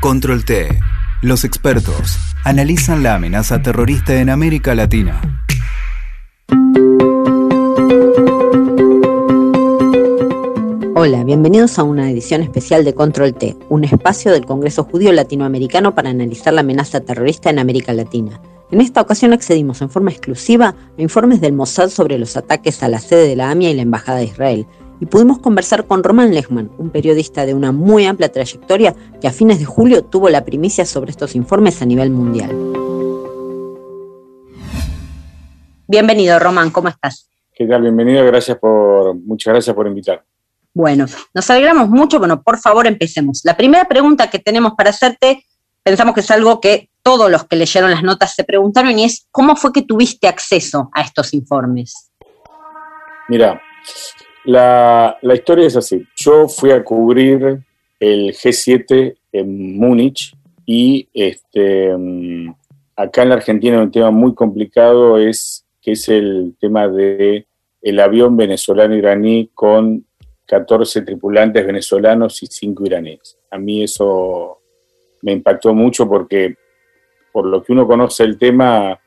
Control T. Los expertos analizan la amenaza terrorista en América Latina. Hola, bienvenidos a una edición especial de Control T, un espacio del Congreso Judío Latinoamericano para analizar la amenaza terrorista en América Latina. En esta ocasión accedimos en forma exclusiva a informes del Mossad sobre los ataques a la sede de la AMIA y la Embajada de Israel, y pudimos conversar con Roman Lechman, un periodista de una muy amplia trayectoria que a fines de julio tuvo la primicia sobre estos informes a nivel mundial. Bienvenido, Roman, ¿cómo estás? ¿Qué tal? Bienvenido, gracias por, muchas gracias por invitar. Bueno, nos alegramos mucho, bueno, por favor empecemos. La primera pregunta que tenemos para hacerte, pensamos que es algo que todos los que leyeron las notas se preguntaron y es, ¿cómo fue que tuviste acceso a estos informes? Mira, la, historia es así. Yo fui a cubrir el G7 en Múnich y este, mm, acá en la Argentina un tema muy complicado es que es el tema de el avión venezolano iraní con 14 tripulantes venezolanos y 5 iraníes. A mí eso me impactó mucho porque por lo que uno conoce el tema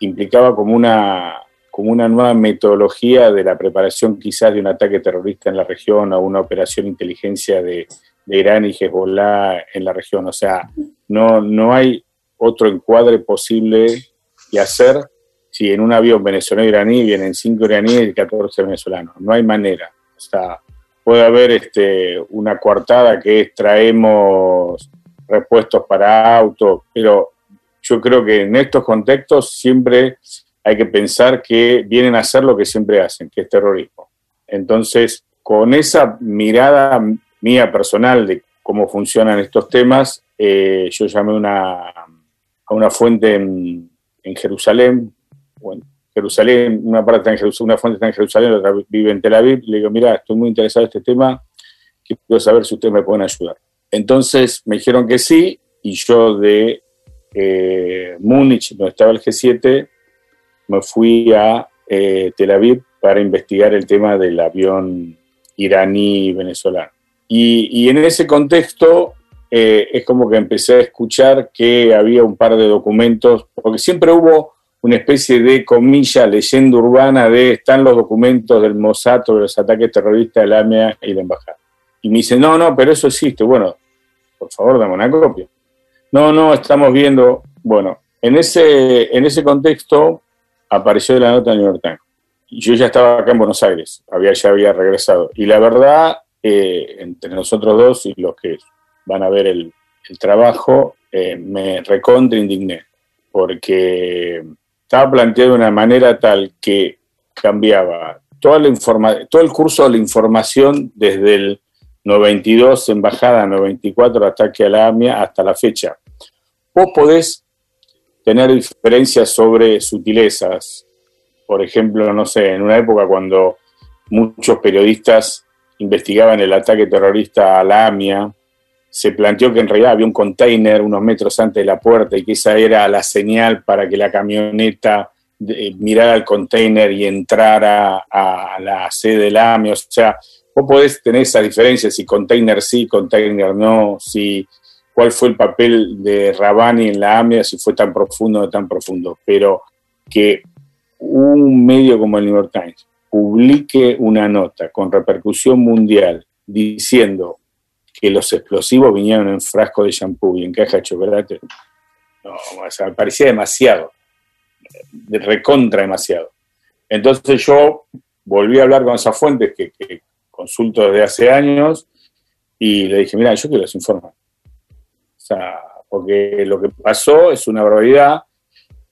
implicaba como una como una nueva metodología de la preparación quizás de un ataque terrorista en la región o una operación de inteligencia de, Irán y Hezbollah en la región. O sea, no, no hay otro encuadre posible que hacer si en un avión venezolano-iraní vienen cinco iraníes y 14 venezolanos. No hay manera. O sea, puede haber este, una coartada que es traemos repuestos para autos, pero yo creo que en estos contextos siempre hay que pensar que vienen a hacer lo que siempre hacen, que es terrorismo. Entonces, con esa mirada mía personal de cómo funcionan estos temas, eh, yo llamé una, a una fuente en, Jerusalén, bueno, Jerusalén, una parte en Jerusalén, una fuente está en Jerusalén, otra vive en Tel Aviv, le digo, mira, estoy muy interesado en este tema, quiero saber si ustedes me pueden ayudar. Entonces me dijeron que sí, y yo de eh, Múnich, donde estaba el G7, me fui a eh, Tel Aviv para investigar el tema del avión iraní venezolano. Y, en ese contexto eh, es como que empecé a escuchar que había un par de documentos, porque siempre hubo una especie de comilla, leyenda urbana de están los documentos del Mossad sobre los ataques terroristas de la y la embajada. Y me dicen, no, no, pero eso existe. Bueno, por favor, dame una copia. No, no, estamos viendo. Bueno, en ese, en ese contexto apareció la nota del New York Times. Yo ya estaba acá en Buenos Aires, había, ya había regresado. Y la verdad, eh, entre nosotros dos y los que van a ver el, trabajo, eh, me recontra indigné, porque estaba planteado de una manera tal que cambiaba todo el curso de la información desde el 92, embajada 94, ataque a la AMIA, hasta la fecha. Vos podés tener diferencias sobre sutilezas. Por ejemplo, no sé, en una época cuando muchos periodistas investigaban el ataque terrorista a la AMIA, se planteó que en realidad había un container unos metros antes de la puerta y que esa era la señal para que la camioneta eh, mirara el container y entrara a, la sede de la AMIA. O sea, vos podés tener esa diferencia, si container sí, container no, si cuál fue el papel de Rabani en la AMIA, si fue tan profundo o tan profundo, pero que un medio como el New York Times publique una nota con repercusión mundial diciendo que los explosivos vinieron en frasco de shampoo y en caja de chocolate, no, me parecía demasiado, de recontra demasiado. Entonces yo volví a hablar con esas fuentes que, que consulto desde hace años y le dije, mira, yo quiero los informes sea, porque lo que pasó es una barbaridad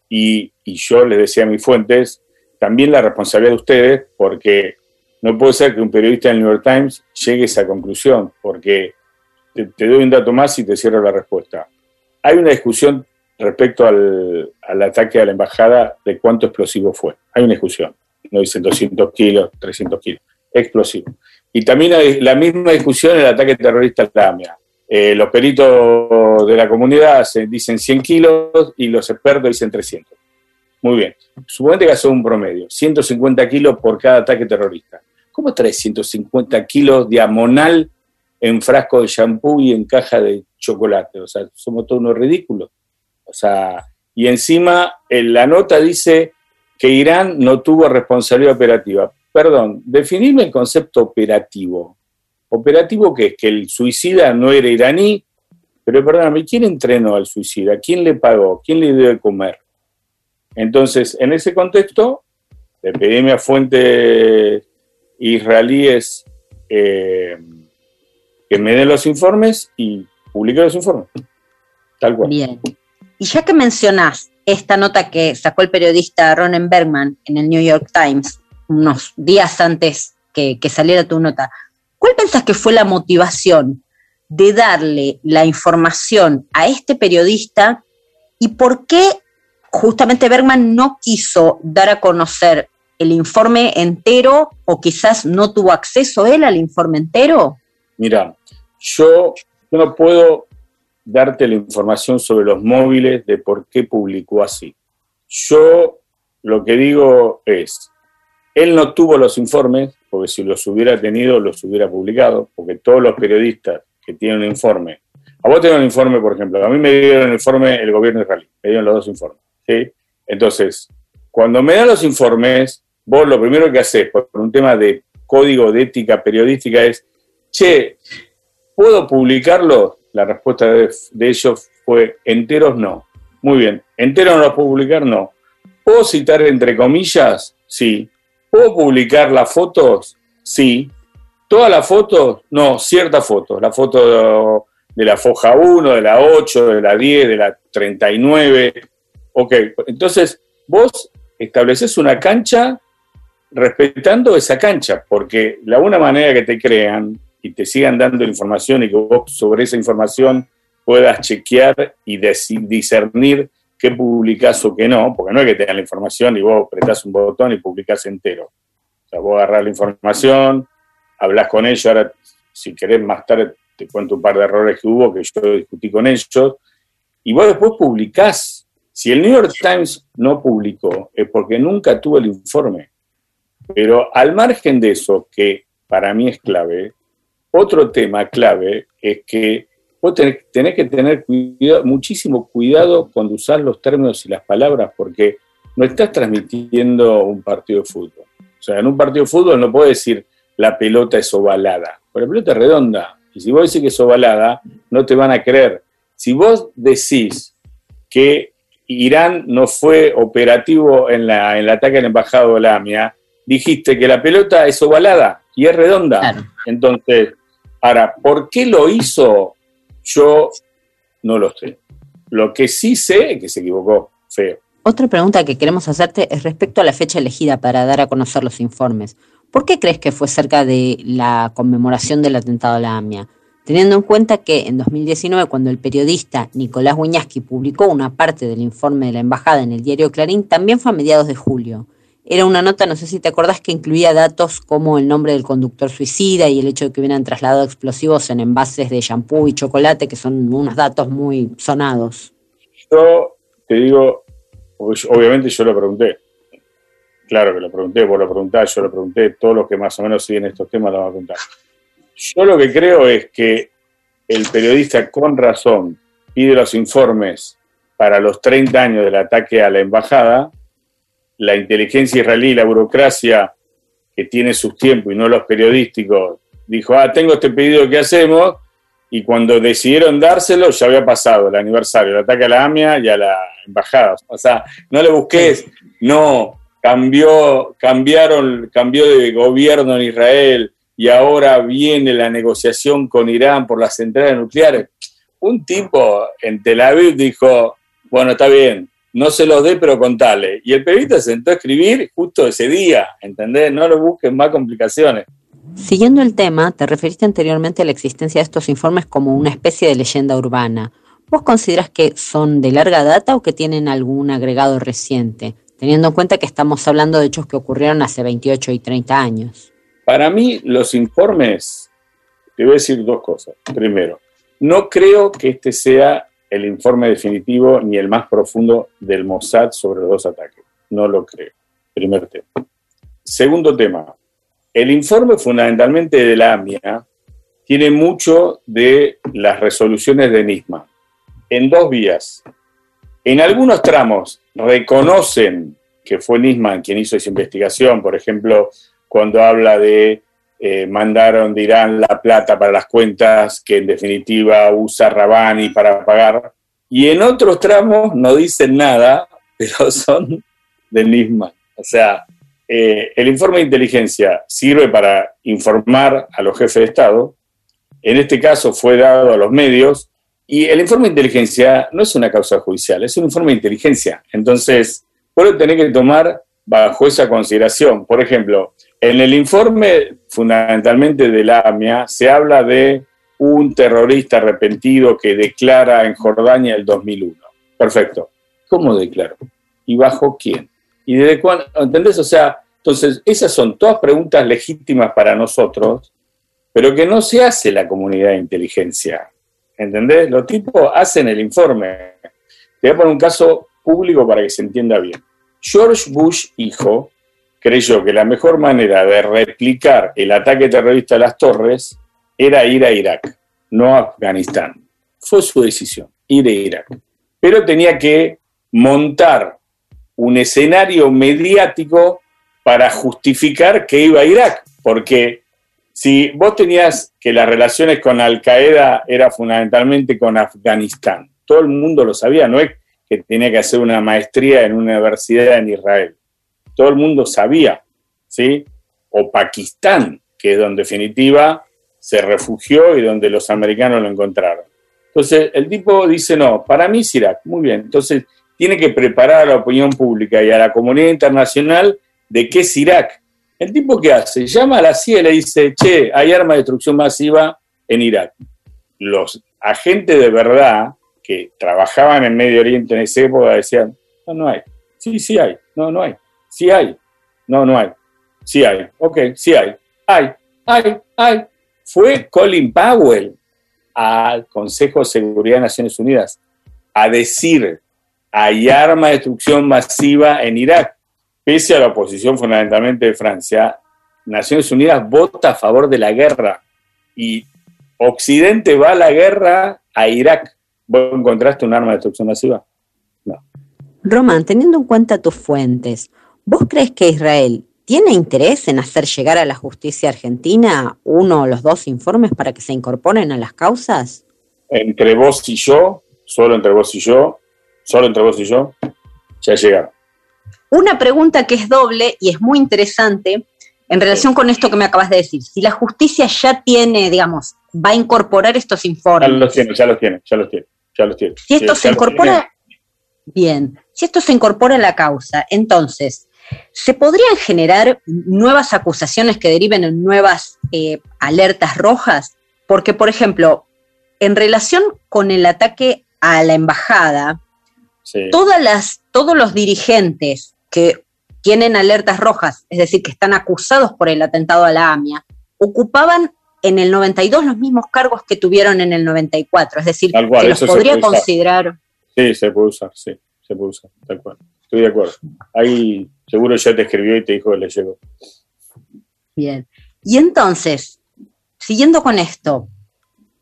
y, yo les decía a mis fuentes, también la responsabilidad de ustedes, porque no puede ser que un periodista del New York Times llegue a esa conclusión, porque te, doy un dato más y te cierro la respuesta. Hay una discusión respecto al, ataque a la embajada de cuánto explosivo fue. Hay una discusión. No dicen 200 kilos, 300 kilos. Explosivo. Y también hay la misma discusión en el ataque terrorista a la. Eh, los peritos de la comunidad dicen 100 kilos y los expertos dicen 300. Muy bien. Suponete que hace un promedio, 150 kilos por cada ataque terrorista. ¿Cómo traes 150 kilos diagonal en frasco de shampoo y en caja de chocolate. O sea, somos todos unos ridículos. O sea, y encima en la nota dice que Irán no tuvo responsabilidad operativa. Perdón, definirme el concepto operativo. ¿Operativo qué es? Que el suicida no era iraní, pero perdóname, ¿quién entrenó al suicida? ¿Quién le pagó? ¿Quién le dio de comer? Entonces, en ese contexto, le pedí a fuentes israelíes eh, que me den los informes y publiqué los informes. Tal cual. Bien. Y ya que mencionás esta nota que sacó el periodista Ronen Bergman en el New York Times unos días antes que, que saliera tu nota, ¿cuál pensás que fue la motivación de darle la información a este periodista y por qué justamente Bergman no quiso dar a conocer el informe entero o quizás no tuvo acceso él al informe entero? Mira, yo, no puedo darte la información sobre los móviles de por qué publicó así. Yo lo que digo es, él no tuvo los informes, porque si los hubiera tenido, los hubiera publicado, porque todos los periodistas que tienen un informe, a vos tenés un informe, por ejemplo, a mí me dieron el informe el gobierno israelí, me dieron los dos informes. Entonces, cuando me dan los informes, vos lo primero que haces por un tema de código de ética periodística es, che, ¿puedo publicarlo? La respuesta de, ellos fue, enteros no. Muy bien, enteros no los puedo publicar, no. ¿Puedo citar entre comillas? Sí. ¿Puedo publicar las fotos? Sí. ¿Todas las fotos? No, ciertas fotos. La foto de, la foja 1, de la 8, de la 10, de la 39. Ok, entonces vos estableces una cancha respetando esa cancha, porque la una manera que te crean y te sigan dando información y que vos sobre esa información puedas chequear y discernir qué publicás o qué no, porque no es que te dan la información y vos apretás un botón y publicás entero. O sea, vos agarrás la información, hablas con ellos, ahora si querés más tarde te cuento un par de errores que hubo que yo discutí con ellos, y vos después publicás. Si el New York Times no publicó, es porque nunca tuvo el informe. Pero al margen de eso, que para mí es clave, otro tema clave es que vos tenés, que tener muchísimo cuidado cuando usás los términos y las palabras, porque no estás transmitiendo un partido de fútbol. O sea, en un partido de fútbol no puedes decir la pelota es ovalada, pero la pelota es redonda. Y si vos decís que es ovalada, no te van a creer. Si vos decís que Irán no fue operativo en, la, en el ataque al embajado de Lamia, dijiste que la pelota es ovalada y es redonda. Entonces, ahora, ¿por qué lo hizo? Yo no lo sé. Lo que sí sé es que se equivocó, feo. Otra pregunta que queremos hacerte es respecto a la fecha elegida para dar a conocer los informes. ¿Por qué crees que fue cerca de la conmemoración del atentado a la AMIA? Teniendo en cuenta que en 2019, cuando el periodista Nicolás Wiñaski publicó una parte del informe de la embajada en el diario Clarín, también fue a mediados de julio. Era una nota, no sé si te acordás, que incluía datos como el nombre del conductor suicida y el hecho de que hubieran trasladado explosivos en envases de shampoo y chocolate, que son unos datos muy sonados. Yo te digo, obviamente yo lo pregunté. Claro que lo pregunté, vos lo preguntás, yo lo pregunté, todos los que más o menos siguen estos temas lo van a preguntar. Yo lo que creo es que el periodista con razón pide los informes para los 30 años del ataque a la embajada la inteligencia israelí la burocracia que tiene sus tiempos y no los periodísticos, dijo, ah, tengo este pedido que hacemos, y cuando decidieron dárselo ya había pasado el aniversario, el ataque a la AMIA y a la embajada. O sea, no le busques, no, cambió, cambiaron, cambió de gobierno en Israel y ahora viene la negociación con Irán por las centrales nucleares. Un tipo en Tel Aviv dijo, bueno, está bien, no se los dé, pero contale. Y el periodista se sentó a escribir justo ese día, ¿entendés? No lo busquen más complicaciones. Siguiendo el tema, te referiste anteriormente a la existencia de estos informes como una especie de leyenda urbana. ¿Vos consideras que son de larga data o que tienen algún agregado reciente, teniendo en cuenta que estamos hablando de hechos que ocurrieron hace 28 y 30 años? Para mí, los informes, te voy a decir dos cosas. Primero, no creo que este sea el informe definitivo ni el más profundo del Mossad sobre los dos ataques. No lo creo. Primer tema. Segundo tema. El informe fundamentalmente de la AMIA tiene mucho de las resoluciones de Nisman, en dos vías. En algunos tramos reconocen que fue Nisman quien hizo esa investigación, por ejemplo, cuando habla de eh, mandaron de Irán la plata para las cuentas que en definitiva usa Rabani para pagar, y en otros tramos no dicen nada, pero son de Nisman. O sea, eh, el informe de inteligencia sirve para informar a los jefes de Estado, en este caso fue dado a los medios, y el informe de inteligencia no es una causa judicial, es un informe de inteligencia. Entonces, puede tener que tomar bajo esa consideración. Por ejemplo, en el informe fundamentalmente de la AMIA se habla de un terrorista arrepentido que declara en Jordania el 2001. Perfecto. ¿Cómo declaró? ¿Y bajo quién? ¿Y desde cuándo? ¿Entendés? O sea, entonces, esas son todas preguntas legítimas para nosotros, pero que no se hace la comunidad de inteligencia. ¿Entendés? Los tipos hacen el informe. Te voy a poner un caso público para que se entienda bien. George Bush, hijo, creyó que la mejor manera de replicar el ataque terrorista a las torres era ir a Irak, no a Afganistán. Fue su decisión, ir a Irak. Pero tenía que montar un escenario mediático para justificar que iba a Irak, porque si vos tenías que las relaciones con Al Qaeda era fundamentalmente con Afganistán, todo el mundo lo sabía, no es que tenía que hacer una maestría en una universidad en Israel, todo el mundo sabía, ¿sí? O Pakistán, que es donde en definitiva se refugió y donde los americanos lo encontraron. Entonces el tipo dice, no, para mí es Irak, muy bien, entonces tiene que preparar a la opinión pública y a la comunidad internacional de qué es Irak. El tipo que hace, llama a la CIA y le dice, che, hay arma de destrucción masiva en Irak. Los agentes de verdad que trabajaban en Medio Oriente en esa época decían, no, no hay. Sí, sí hay. No, no hay. Sí hay. No, no hay. Sí hay. Ok, sí hay. Hay, hay, hay. Fue Colin Powell al Consejo de Seguridad de Naciones Unidas a decir hay arma de destrucción masiva en Irak. Pese a la oposición fundamentalmente de Francia, Naciones Unidas vota a favor de la guerra y Occidente va a la guerra a Irak. ¿Vos encontraste un arma de destrucción masiva? No. Román, teniendo en cuenta tus fuentes, ¿vos crees que Israel tiene interés en hacer llegar a la justicia argentina uno o los dos informes para que se incorporen a las causas? Entre vos y yo, solo entre vos y yo, solo entre vos y yo, ya llegaron. Una pregunta que es doble y es muy interesante en relación con esto que me acabas de decir. Si la justicia ya tiene, digamos, va a incorporar estos informes. Ya los tiene, ya los tiene, ya los tiene. Ya los tiene. Si esto se incorpora, bien, si esto se incorpora a la causa, entonces, ¿se podrían generar nuevas acusaciones que deriven en nuevas eh, alertas rojas? Porque, por ejemplo, en relación con el ataque a la embajada, Todas las, todos los dirigentes que tienen alertas rojas, es decir, que están acusados por el atentado a la AMIA, ocupaban en el 92 los mismos cargos que tuvieron en el 94, es decir, se los podría considerar. Sí, se puede usar, sí, se puede usar, tal cual. Estoy de acuerdo. Ahí seguro ya te escribió y te dijo que le llegó. Bien. Y entonces, siguiendo con esto,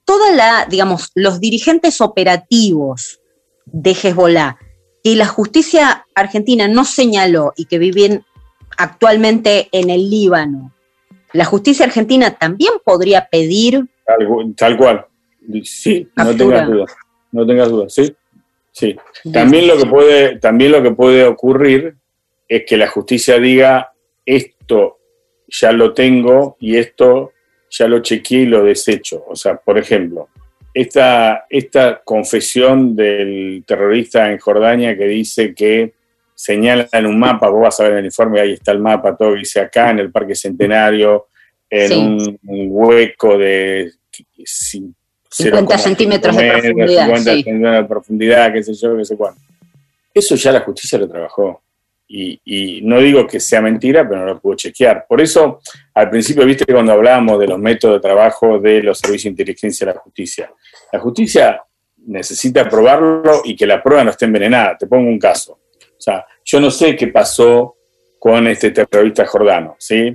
toda la, digamos, los dirigentes operativos de Hezbollah, que la justicia argentina no señaló y que viven actualmente en el Líbano, la justicia argentina también podría pedir... Tal, cual, sí, no tengas duda, no tengas duda, sí, sí. También lo, que puede, también lo que puede ocurrir es que la justicia diga, esto ya lo tengo y esto ya lo chequeé y lo desecho. O sea, por ejemplo, esta, esta confesión del terrorista en Jordania que dice que señala en un mapa, vos vas a ver en el informe, ahí está el mapa, todo dice acá en el Parque Centenario, en un, hueco de 50 centímetros de profundidad. 50 centímetros de profundidad, qué sé yo, qué sé cuánto. Eso ya la justicia lo trabajó. Y, no digo que sea mentira, pero no lo puedo chequear. Por eso, al principio, viste cuando hablábamos de los métodos de trabajo de los servicios de inteligencia de la justicia. La justicia necesita probarlo y que la prueba no esté envenenada. Te pongo un caso. O sea, yo no sé qué pasó con este terrorista jordano, ¿sí?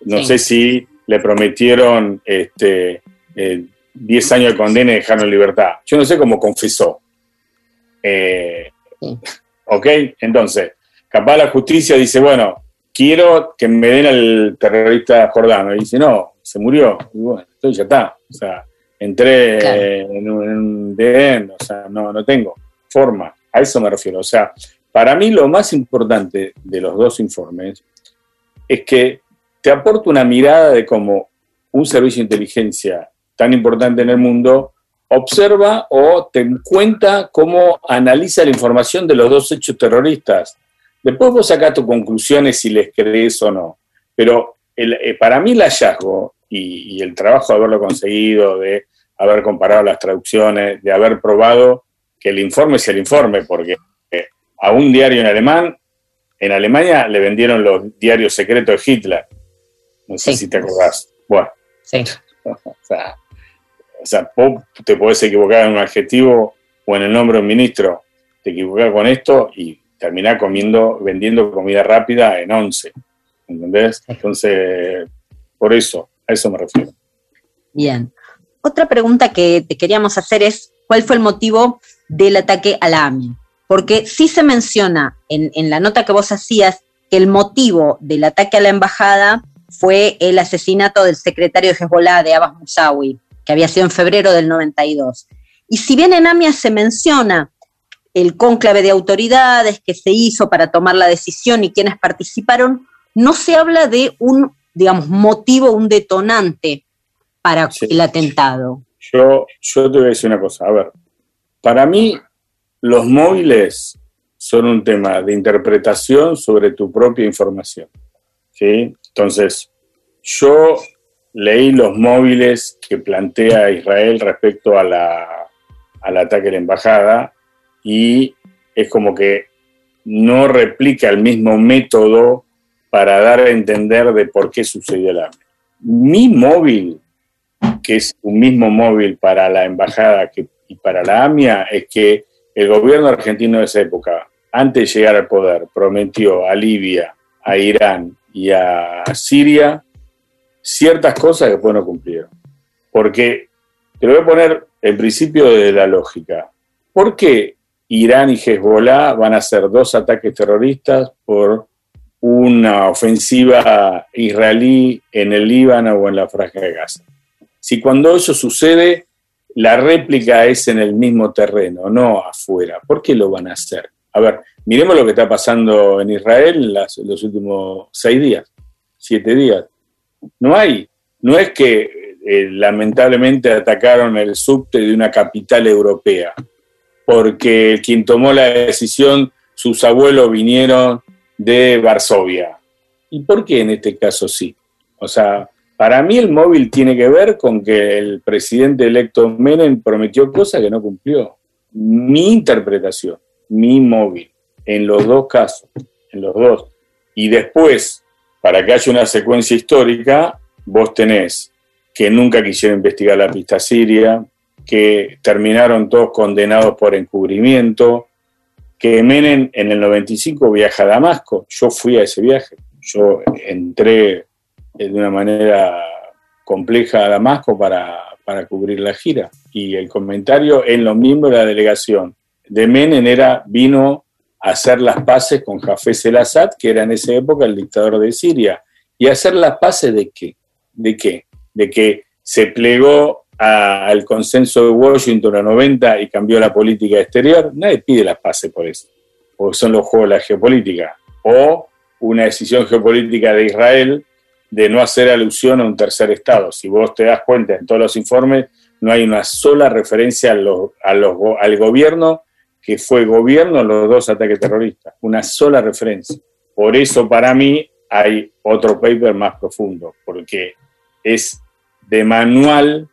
No sé si le prometieron este, 10 años de condena y dejaron en libertad. Yo no sé cómo confesó. Eh, ¿Ok? Entonces, capaz la justicia dice, bueno, quiero que me den al terrorista jordano. Y dice, no, se murió. Y bueno, entonces ya está. O sea, entré en, un, DN, o sea, no, no tengo forma. A eso me refiero. O sea, para mí lo más importante de los dos informes es que te aporta una mirada de cómo un servicio de inteligencia tan importante en el mundo observa o te cuenta cómo analiza la información de los dos hechos terroristas. Después vos sacás tus conclusiones si les crees o no. Pero eh, para mí el hallazgo y, el trabajo de haberlo conseguido, de haber comparado las traducciones, de haber probado que el informe sea el informe, porque eh, a un diario en alemán, en Alemania le vendieron los diarios secretos de Hitler. No sé si te acordás. Bueno. Sí. o sea, o sea, vos te podés equivocar en un adjetivo o en el nombre de un ministro, te equivocás con esto y terminás comiendo, vendiendo comida rápida en once. ¿Entendés? Entonces, por eso, a eso me refiero. Bien. Otra pregunta que te queríamos hacer es, ¿cuál fue el motivo del ataque a la AMI? Porque sí se menciona en, en la nota que vos hacías que el motivo del ataque a la embajada fue el asesinato del secretario de Hezbollah, de Abbas Musawi que había sido en febrero del 92. Y si bien en AMIA se menciona el cónclave de autoridades que se hizo para tomar la decisión y quienes participaron, no se habla de un, digamos, motivo, un detonante para el atentado. Yo, yo te voy a decir una cosa, a ver, para mí los móviles son un tema de interpretación sobre tu propia información. ¿sí? Entonces, yo leí los móviles que plantea Israel respecto a la, al ataque a la embajada y es como que no replica el mismo método para dar a entender de por qué sucedió el hambre. Mi móvil, que es un mismo móvil para la embajada y para la AMIA, es que el gobierno argentino de esa época, antes de llegar al poder, prometió a Libia, a Irán y a Siria ciertas cosas que después no cumplieron. Porque te lo voy a poner el principio de la lógica. ¿Por qué Irán y Hezbollah van a hacer dos ataques terroristas por una ofensiva israelí en el Líbano o en la Franja de Gaza? Si cuando eso sucede, la réplica es en el mismo terreno, no afuera. ¿Por qué lo van a hacer? A ver, miremos lo que está pasando en Israel en los últimos seis días, siete días. No hay, no es que eh, lamentablemente atacaron el subte de una capital europea, porque quien tomó la decisión, sus abuelos vinieron de Varsovia. ¿Y por qué en este caso sí? O sea, para mí el móvil tiene que ver con que el presidente electo Menem prometió cosas que no cumplió. Mi interpretación, mi móvil, en los dos casos, en los dos. Y después, para que haya una secuencia histórica, vos tenés que nunca quisieron investigar la pista siria, que terminaron todos condenados por encubrimiento, que Menem en el 95 viaja a Damasco. Yo fui a ese viaje. Yo entré de una manera compleja a Damasco para, para cubrir la gira. Y el comentario en los miembros de la delegación de Menem era, vino hacer las paces con Jafes el Assad, que era en esa época el dictador de Siria. ¿Y hacer las paces de qué? ¿De qué? De que se plegó al consenso de Washington a 90 y cambió la política exterior. Nadie pide las paces por eso, porque son los juegos de la geopolítica. O una decisión geopolítica de Israel de no hacer alusión a un tercer Estado. Si vos te das cuenta en todos los informes, no hay una sola referencia a al gobierno que fue gobierno en los dos ataques terroristas, una sola referencia. Por eso para mí hay otro paper más profundo, porque es de manual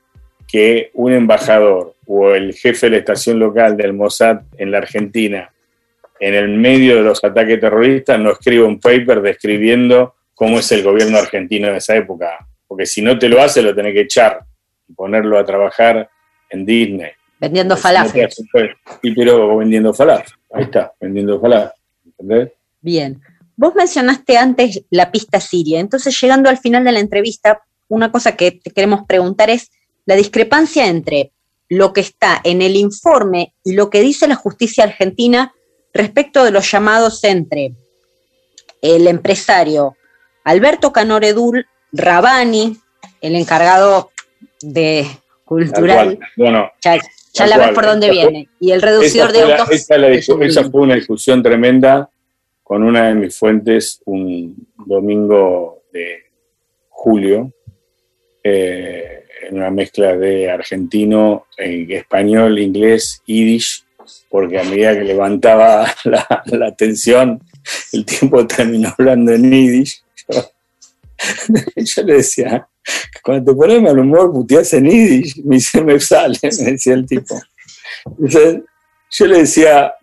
que un embajador o el jefe de la estación local del Mossad en la Argentina, en el medio de los ataques terroristas, no escriba un paper describiendo cómo es el gobierno argentino en esa época, porque si no te lo hace lo tenés que echar y ponerlo a trabajar en Disney. Vendiendo falafel. Y pero vendiendo falafel. Ahí está, vendiendo falafel. ¿Entendés? Bien. Vos mencionaste antes la pista siria. Entonces, llegando al final de la entrevista, una cosa que te queremos preguntar es, la discrepancia entre lo que está en el informe y lo que dice la justicia argentina respecto de los llamados entre el empresario Alberto Canoredul, Rabani, el encargado de cultural. Bueno, ya, la ves por dónde viene. Y el reducidor de autos. esa, fue una discusión tremenda con una de mis fuentes un domingo de julio, eh, en una mezcla de argentino, español, inglés, yiddish, porque a medida que levantaba la, la atención, el tiempo terminó hablando en yiddish. Yo, le decía, cuando te pones mal humor, puteas en yiddish, me dice, me sale, me decía el tipo. yo le decía,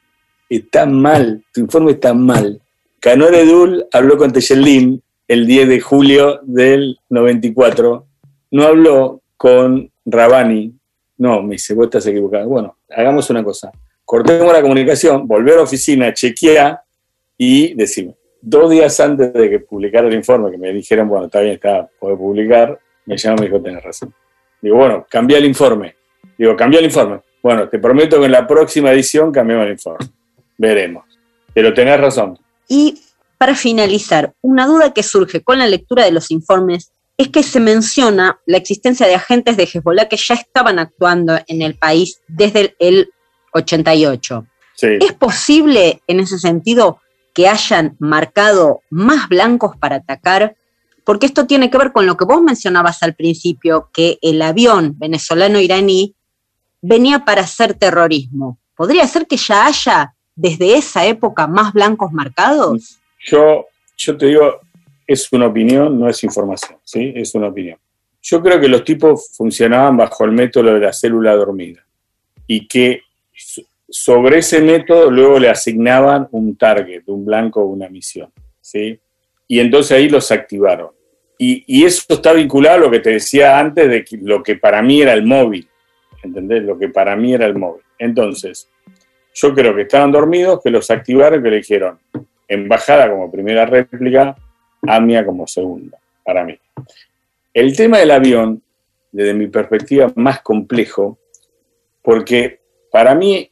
está mal, tu informe está mal. Canor Edul habló con Tejelín el 10 de julio del 94, no habló con Rabani. No, me dice, vos estás equivocado. Bueno, hagamos una cosa. Cortemos la comunicación, volver a la oficina, chequear y decimos, dos días antes de que publicara el informe, que me dijeron, bueno, está bien, está, puede publicar, me llamó y me dijo, tenés razón. Digo, bueno, cambia el informe. Digo, cambia el informe. Bueno, te prometo que en la próxima edición cambiamos el informe. Veremos. Pero tenés razón. Y para finalizar, una duda que surge con la lectura de los informes es que se menciona la existencia de agentes de Hezbollah que ya estaban actuando en el país desde el 88. ¿Es posible en ese sentido que hayan marcado más blancos para atacar? Porque esto tiene que ver con lo que vos mencionabas al principio, que el avión venezolano-iraní venía para hacer terrorismo. ¿Podría ser que ya haya desde esa época más blancos marcados? Yo, yo te digo, es una opinión, no es información, ¿sí? Es una opinión. Yo creo que los tipos funcionaban bajo el método de la célula dormida y que sobre ese método luego le asignaban un target, un blanco una misión, ¿sí? Y entonces ahí los activaron. Y, y, eso está vinculado a lo que te decía antes de lo que para mí era el móvil, ¿entendés? Lo que para mí era el móvil. Entonces, yo creo que estaban dormidos, que los activaron, que le dijeron, embajada como primera réplica, AMIA como segunda, para mí. El tema del avión, desde mi perspectiva, más complejo, porque para mí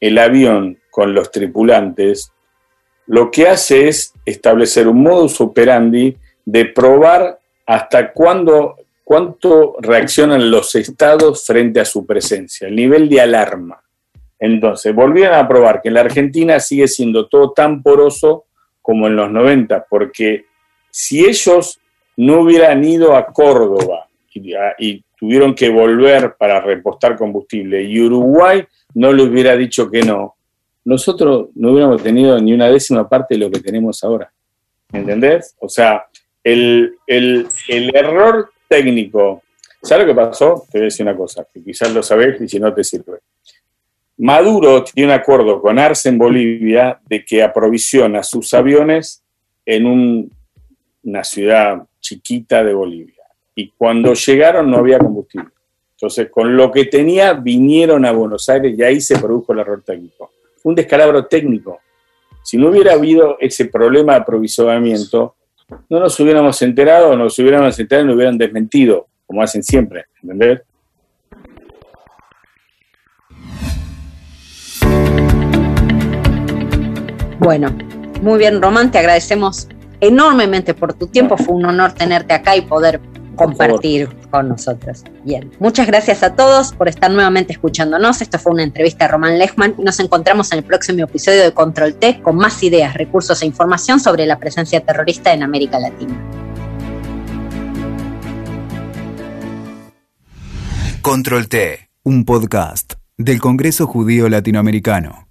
el avión con los tripulantes lo que hace es establecer un modus operandi de probar hasta cuándo, cuánto reaccionan los estados frente a su presencia, el nivel de alarma. Entonces, volvieron a probar que en la Argentina sigue siendo todo tan poroso como en los 90, porque si ellos no hubieran ido a Córdoba y, tuvieron que volver para repostar combustible y Uruguay no le hubiera dicho que no, nosotros no hubiéramos tenido ni una décima parte de lo que tenemos ahora. ¿Entendés? O sea, el, el, el error técnico. ¿Sabes lo que pasó? Te voy a decir una cosa, que quizás lo sabés y si no te sirve. Maduro tiene un acuerdo con Arce en Bolivia de que aprovisiona sus aviones en una ciudad chiquita de Bolivia. Y cuando llegaron no había combustible. Entonces, con lo que tenía, vinieron a Buenos Aires y ahí se produjo el error técnico. un descalabro técnico. Si no hubiera habido ese problema de aprovisionamiento, no nos hubiéramos enterado, nos hubiéramos enterado y nos hubieran desmentido, como hacen siempre, ¿entendés? Bueno, muy bien, Román, te agradecemos enormemente por tu tiempo. Fue un honor tenerte acá y poder compartir con nosotros. Bien, muchas gracias a todos por estar nuevamente escuchándonos. Esto fue una entrevista a Román Lechman y nos encontramos en el próximo episodio de Control T con más ideas, recursos e información sobre la presencia terrorista en América Latina. Control T, un podcast del Congreso Judío Latinoamericano.